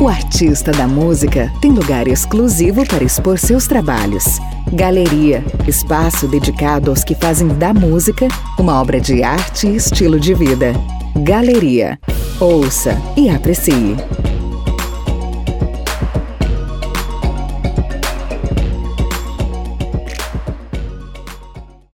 O artista da música tem lugar exclusivo para expor seus trabalhos. Galeria, espaço dedicado aos que fazem da música uma obra de arte e estilo de vida. Galeria. Ouça e aprecie.